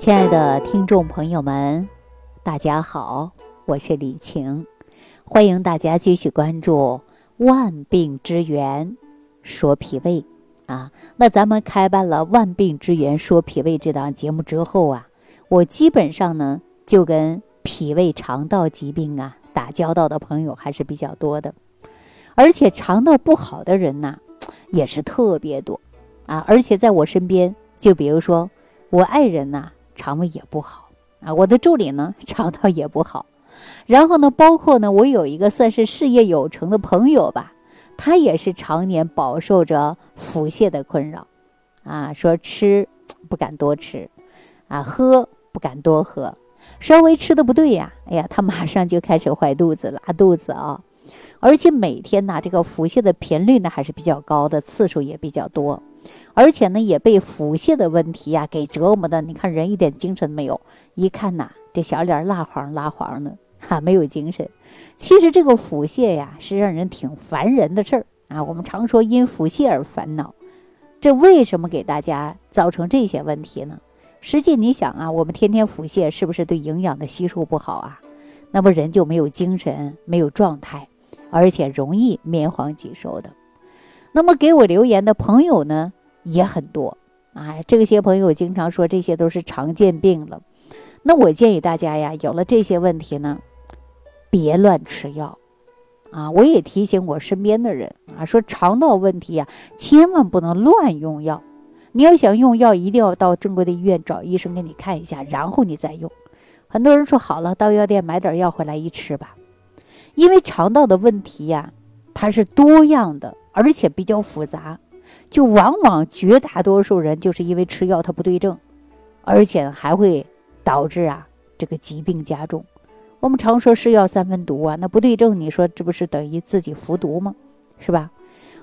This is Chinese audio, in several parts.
亲爱的听众朋友们，大家好，我是李晴，欢迎大家继续关注《万病之源说脾胃》啊。那咱们开办了《万病之源说脾胃》这档节目之后啊，我基本上呢就跟脾胃肠道疾病啊打交道的朋友还是比较多的，而且肠道不好的人呐也是特别多啊。而且在我身边，就比如说我爱人呐。肠胃也不好啊，我的助理呢肠道也不好，然后呢，包括呢，我有一个算是事业有成的朋友吧，他也是常年饱受着腹泻的困扰，啊，说吃不敢多吃，啊，喝不敢多喝，稍微吃的不对呀，哎呀，他马上就开始坏肚子、拉肚子啊，而且每天呢，这个腹泻的频率呢还是比较高的，次数也比较多。而且呢，也被腹泻的问题呀给折磨的。你看人一点精神没有，一看呐，这小脸蜡黄蜡黄的，哈，没有精神。其实这个腹泻呀，是让人挺烦人的事儿啊。我们常说因腹泻而烦恼，这为什么给大家造成这些问题呢？实际你想啊，我们天天腹泻，是不是对营养的吸收不好啊？那么人就没有精神，没有状态，而且容易面黄肌瘦的。那么给我留言的朋友呢？也很多，哎，这些朋友经常说这些都是常见病了。那我建议大家呀，有了这些问题呢，别乱吃药啊！我也提醒我身边的人啊，说肠道问题呀，千万不能乱用药。你要想用药，一定要到正规的医院找医生给你看一下，然后你再用。很多人说好了，到药店买点药回来一吃吧，因为肠道的问题呀，它是多样的，而且比较复杂。就往往绝大多数人就是因为吃药它不对症，而且还会导致啊这个疾病加重。我们常说是药三分毒啊，那不对症，你说这不是等于自己服毒吗？是吧？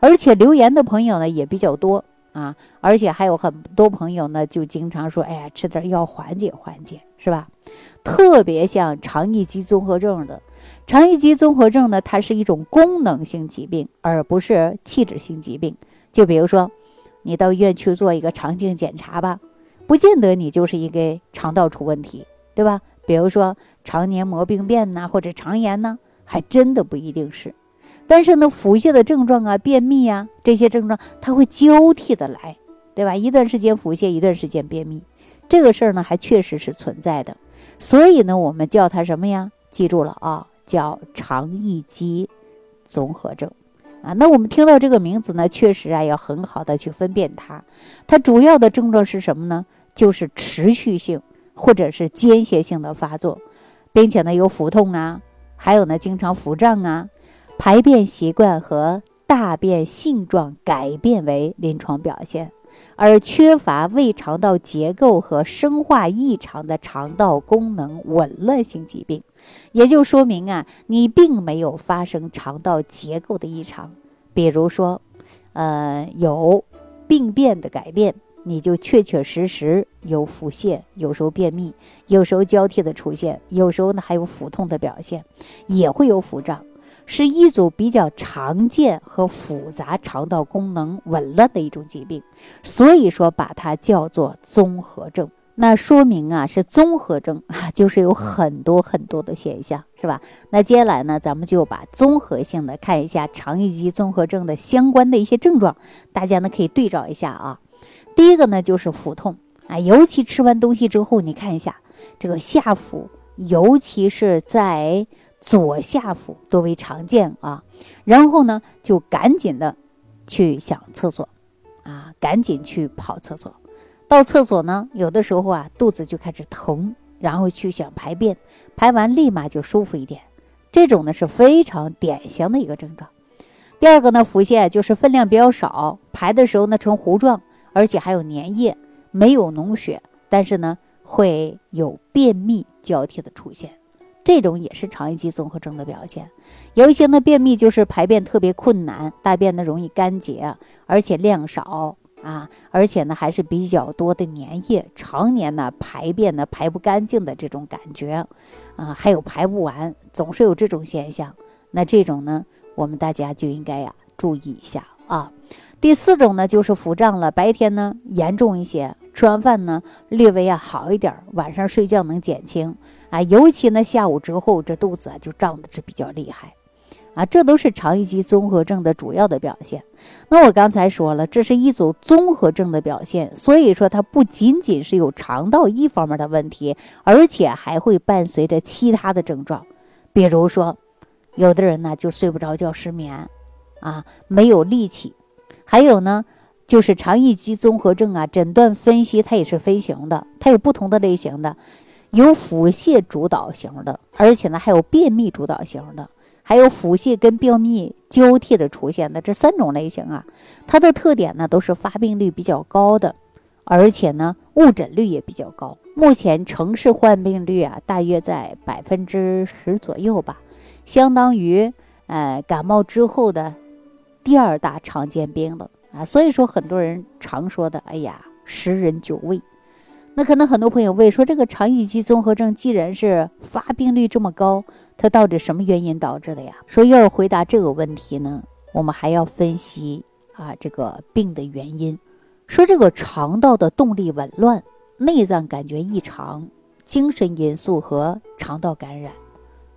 而且留言的朋友呢也比较多啊，而且还有很多朋友呢就经常说，哎呀，吃点药缓解缓解，是吧？特别像肠易激综合症的，肠易激综合症呢，它是一种功能性疾病，而不是器质性疾病。就比如说，你到医院去做一个肠镜检查吧，不见得你就是一个肠道出问题，对吧？比如说肠黏膜病变呐，或者肠炎呐，还真的不一定是。但是呢，腹泻的症状啊、便秘啊这些症状，它会交替的来，对吧？一段时间腹泻，一段时间便秘，这个事儿呢还确实是存在的。所以呢，我们叫它什么呀？记住了啊，叫肠易激综合症。啊，那我们听到这个名字呢，确实啊，要很好的去分辨它。它主要的症状是什么呢？就是持续性或者是间歇性的发作，并且呢有腹痛啊，还有呢经常腹胀啊，排便习惯和大便性状改变为临床表现。而缺乏胃肠道结构和生化异常的肠道功能紊乱性疾病，也就说明啊，你并没有发生肠道结构的异常，比如说，呃，有病变的改变，你就确确实实有腹泻，有时候便秘，有时候交替的出现，有时候呢还有腹痛的表现，也会有腹胀。是一组比较常见和复杂肠道功能紊乱的一种疾病，所以说把它叫做综合症。那说明啊是综合症 啊，就是有很多很多的现象，是吧？那接下来呢，咱们就把综合性的看一下肠易激综合症的相关的一些症状，大家呢可以对照一下啊。第一个呢就是腹痛啊，尤其吃完东西之后，你看一下这个下腹，尤其是在。左下腹多为常见啊，然后呢，就赶紧的去想厕所，啊，赶紧去跑厕所。到厕所呢，有的时候啊，肚子就开始疼，然后去想排便，排完立马就舒服一点。这种呢是非常典型的一个症状。第二个呢，腹泻就是分量比较少，排的时候呢呈糊状，而且还有粘液，没有脓血，但是呢会有便秘交替的出现。这种也是肠易激综合症的表现，有一些呢便秘就是排便特别困难，大便呢容易干结，而且量少啊，而且呢还是比较多的粘液，常年呢排便呢排不干净的这种感觉，啊，还有排不完，总是有这种现象。那这种呢，我们大家就应该呀注意一下啊。第四种呢就是腹胀了，白天呢严重一些，吃完饭呢略微啊好一点，晚上睡觉能减轻啊，尤其呢下午之后这肚子啊就胀的是比较厉害。啊，这都是肠易激综合症的主要的表现。那我刚才说了，这是一组综合症的表现，所以说它不仅仅是有肠道一方面的问题，而且还会伴随着其他的症状，比如说，有的人呢就睡不着觉、失眠，啊，没有力气，还有呢就是肠易激综合症啊，诊断分析它也是分型的，它有不同的类型的，有腹泻主导型的，而且呢还有便秘主导型的。还有腹泻跟便秘交替的出现的这三种类型啊，它的特点呢都是发病率比较高的，而且呢误诊率也比较高。目前城市患病率啊大约在百分之十左右吧，相当于呃感冒之后的第二大常见病了啊。所以说很多人常说的，哎呀，十人九胃。那可能很多朋友问说，这个肠易激综合症既然是发病率这么高，它到底什么原因导致的呀？说要回答这个问题呢，我们还要分析啊这个病的原因。说这个肠道的动力紊乱、内脏感觉异常、精神因素和肠道感染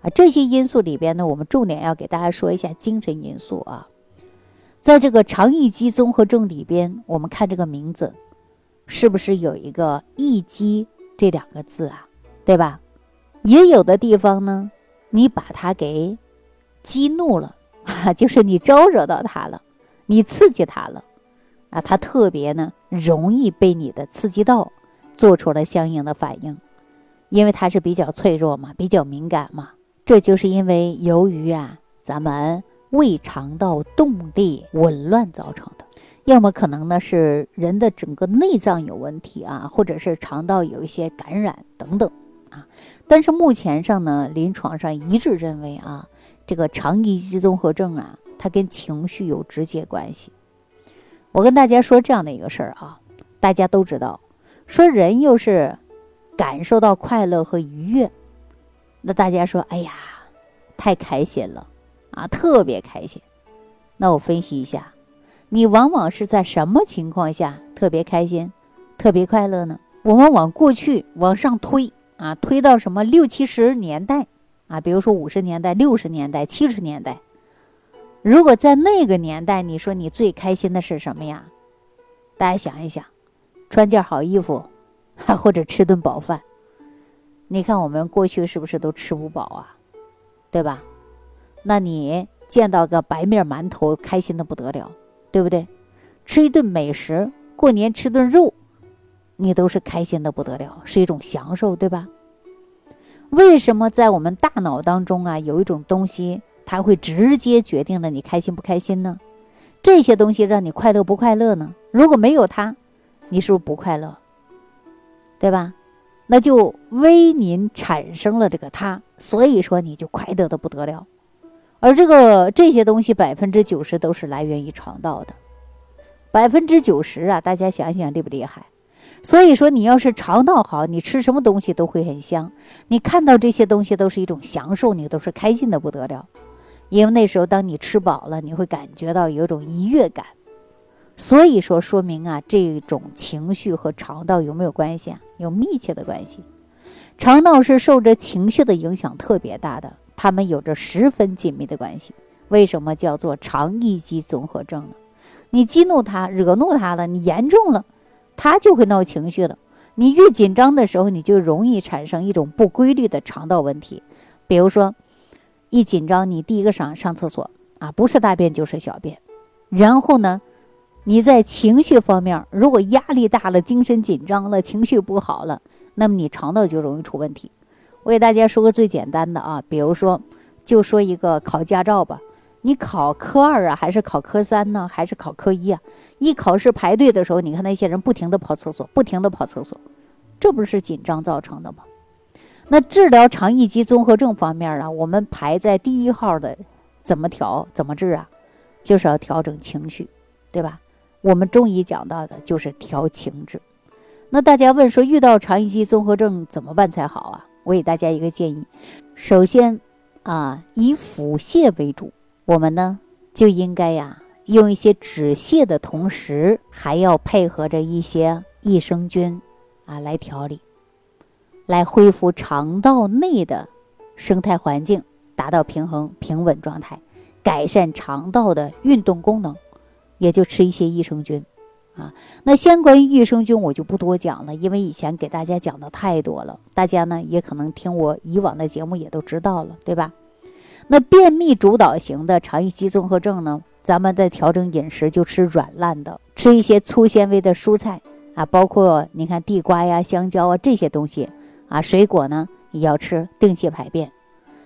啊这些因素里边呢，我们重点要给大家说一下精神因素啊。在这个肠易激综合症里边，我们看这个名字。是不是有一个“易激”这两个字啊？对吧？也有的地方呢，你把它给激怒了，就是你招惹到它了，你刺激它了，啊，它特别呢容易被你的刺激到，做出了相应的反应，因为它是比较脆弱嘛，比较敏感嘛。这就是因为由于啊，咱们胃肠道动力紊乱造成。要么可能呢是人的整个内脏有问题啊，或者是肠道有一些感染等等啊。但是目前上呢，临床上一致认为啊，这个肠易激综合症啊，它跟情绪有直接关系。我跟大家说这样的一个事儿啊，大家都知道，说人又是感受到快乐和愉悦，那大家说，哎呀，太开心了啊，特别开心。那我分析一下。你往往是在什么情况下特别开心、特别快乐呢？我们往过去往上推啊，推到什么六七十年代啊？比如说五十年代、六十年代、七十年代。如果在那个年代，你说你最开心的是什么呀？大家想一想，穿件好衣服，或者吃顿饱饭。你看我们过去是不是都吃不饱啊？对吧？那你见到个白面馒头，开心的不得了。对不对？吃一顿美食，过年吃顿肉，你都是开心的不得了，是一种享受，对吧？为什么在我们大脑当中啊，有一种东西，它会直接决定了你开心不开心呢？这些东西让你快乐不快乐呢？如果没有它，你是不是不快乐？对吧？那就为您产生了这个它，所以说你就快乐的不得了。而这个这些东西百分之九十都是来源于肠道的，百分之九十啊，大家想想厉不厉害？所以说，你要是肠道好，你吃什么东西都会很香，你看到这些东西都是一种享受，你都是开心的不得了。因为那时候当你吃饱了，你会感觉到有一种愉悦感。所以说，说明啊，这种情绪和肠道有没有关系啊？有密切的关系。肠道是受着情绪的影响特别大的。他们有着十分紧密的关系。为什么叫做肠易激综合症呢？你激怒他，惹怒他了，你严重了，他就会闹情绪了。你越紧张的时候，你就容易产生一种不规律的肠道问题。比如说，一紧张，你第一个上上厕所啊，不是大便就是小便。然后呢，你在情绪方面，如果压力大了，精神紧张了，情绪不好了，那么你肠道就容易出问题。我给大家说个最简单的啊，比如说，就说一个考驾照吧，你考科二啊，还是考科三呢，还是考科一啊？一考试排队的时候，你看那些人不停的跑厕所，不停的跑厕所，这不是紧张造成的吗？那治疗肠易激综合症方面啊，我们排在第一号的，怎么调怎么治啊？就是要调整情绪，对吧？我们中医讲到的就是调情志。那大家问说，遇到肠易激综合症怎么办才好啊？我给大家一个建议，首先啊，以腹泻为主，我们呢就应该呀用一些止泻的同时，还要配合着一些益生菌啊来调理，来恢复肠道内的生态环境，达到平衡平稳状态，改善肠道的运动功能，也就吃一些益生菌。啊，那相关于益生菌我就不多讲了，因为以前给大家讲的太多了，大家呢也可能听我以往的节目也都知道了，对吧？那便秘主导型的肠易激综合症呢，咱们在调整饮食就吃软烂的，吃一些粗纤维的蔬菜啊，包括你看地瓜呀、香蕉啊这些东西啊，水果呢也要吃，定期排便。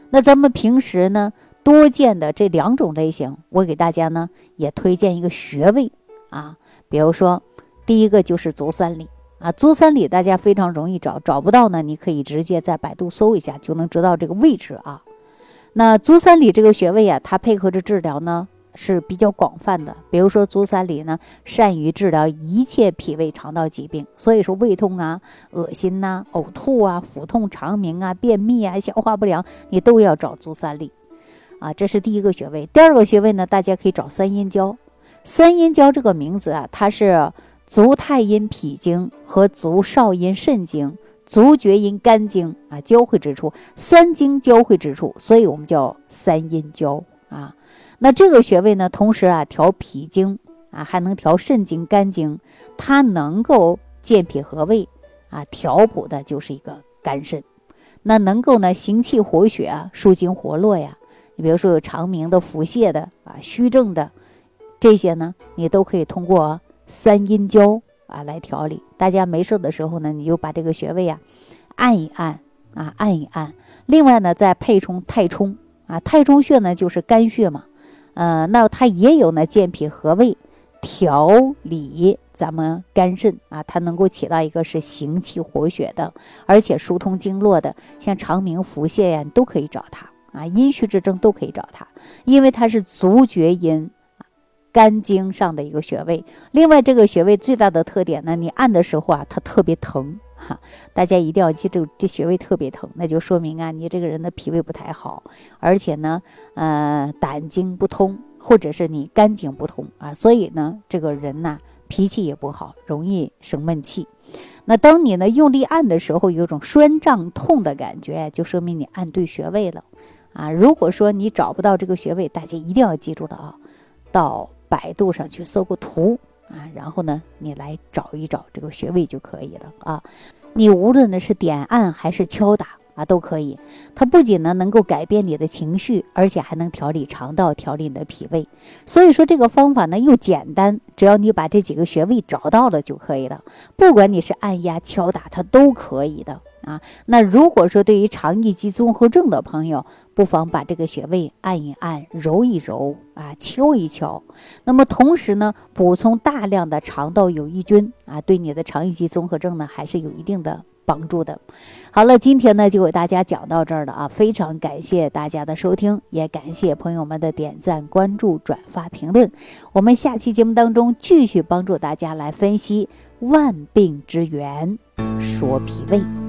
那咱们平时呢多见的这两种类型，我给大家呢也推荐一个穴位啊。比如说，第一个就是足三里啊，足三里大家非常容易找，找不到呢，你可以直接在百度搜一下，就能知道这个位置啊。那足三里这个穴位啊，它配合着治疗呢是比较广泛的。比如说足三里呢，善于治疗一切脾胃肠道疾病，所以说胃痛啊、恶心呐、呕吐啊、腹痛、肠鸣啊、便秘啊、消化不良，你都要找足三里啊。这是第一个穴位。第二个穴位呢，大家可以找三阴交。三阴交这个名字啊，它是足太阴脾经和足少阴肾经、足厥阴肝经啊交汇之处，三经交汇之处，所以我们叫三阴交啊。那这个穴位呢，同时啊调脾经啊，还能调肾经、肝经，它能够健脾和胃啊，调补的就是一个肝肾。那能够呢行气活血啊，舒筋活络呀。你比如说有肠鸣的、腹泻的啊、虚症的。这些呢，你都可以通过三阴交啊来调理。大家没事的时候呢，你就把这个穴位啊按一按啊按一按。另外呢，再配冲太冲啊，太冲穴呢就是肝穴嘛，呃，那它也有呢健脾和胃、调理咱们肝肾啊，它能够起到一个是行气活血的，而且疏通经络的，像肠鸣、腹泻呀，你都可以找它啊，阴虚之症都可以找它，因为它是足厥阴。肝经上的一个穴位，另外这个穴位最大的特点呢，你按的时候啊，它特别疼哈，大家一定要记住，这穴位特别疼，那就说明啊，你这个人的脾胃不太好，而且呢，呃，胆经不通，或者是你肝经不通啊，所以呢，这个人呢，脾气也不好，容易生闷气。那当你呢用力按的时候，有种酸胀痛的感觉，就说明你按对穴位了啊。如果说你找不到这个穴位，大家一定要记住了啊，到。百度上去搜个图啊，然后呢，你来找一找这个穴位就可以了啊。你无论呢是点按还是敲打啊，都可以。它不仅呢能够改变你的情绪，而且还能调理肠道，调理你的脾胃。所以说这个方法呢又简单，只要你把这几个穴位找到了就可以了。不管你是按压、敲打，它都可以的。啊，那如果说对于肠易激综合症的朋友，不妨把这个穴位按一按、揉一揉啊、敲一敲。那么同时呢，补充大量的肠道有益菌啊，对你的肠易激综合症呢还是有一定的帮助的。好了，今天呢就给大家讲到这儿了啊，非常感谢大家的收听，也感谢朋友们的点赞、关注、转发、评论。我们下期节目当中继续帮助大家来分析万病之源，说脾胃。